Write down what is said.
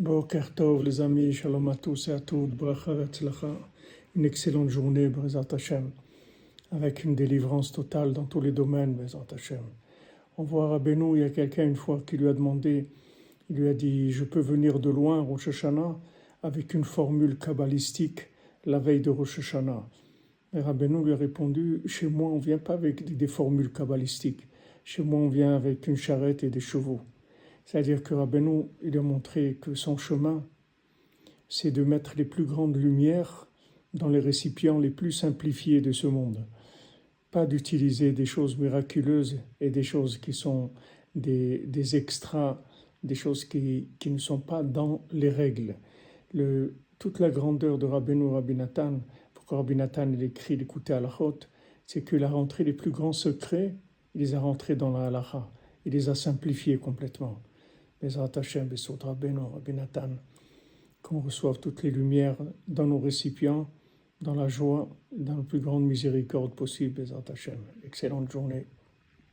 Boker Tov, les amis, shalom à tous et à toutes, bracha une excellente journée, Bezat Hashem, avec une délivrance totale dans tous les domaines, Bezat Hashem. On voit Rabbeinu, il y a quelqu'un une fois qui lui a demandé, il lui a dit, je peux venir de loin, Rosh Hashanah, avec une formule kabbalistique la veille de Rosh Hashanah. Et Rabbeinu lui a répondu, chez moi on vient pas avec des formules kabbalistiques, chez moi on vient avec une charrette et des chevaux. C'est-à-dire que Rabbeinu, il a montré que son chemin, c'est de mettre les plus grandes lumières dans les récipients les plus simplifiés de ce monde. Pas d'utiliser des choses miraculeuses et des choses qui sont des, des extras, des choses qui, qui, ne sont pas dans les règles. Le, toute la grandeur de Rabbeinu Rabbi Nathan, pourquoi Rabbi Nathan il écrit l'écouter à la c'est qu'il a rentré les plus grands secrets, il les a rentrés dans la halacha, il les a simplifiés complètement. Qu'on reçoive toutes les lumières dans nos récipients, dans la joie, dans la plus grande miséricorde possible. Excellente journée.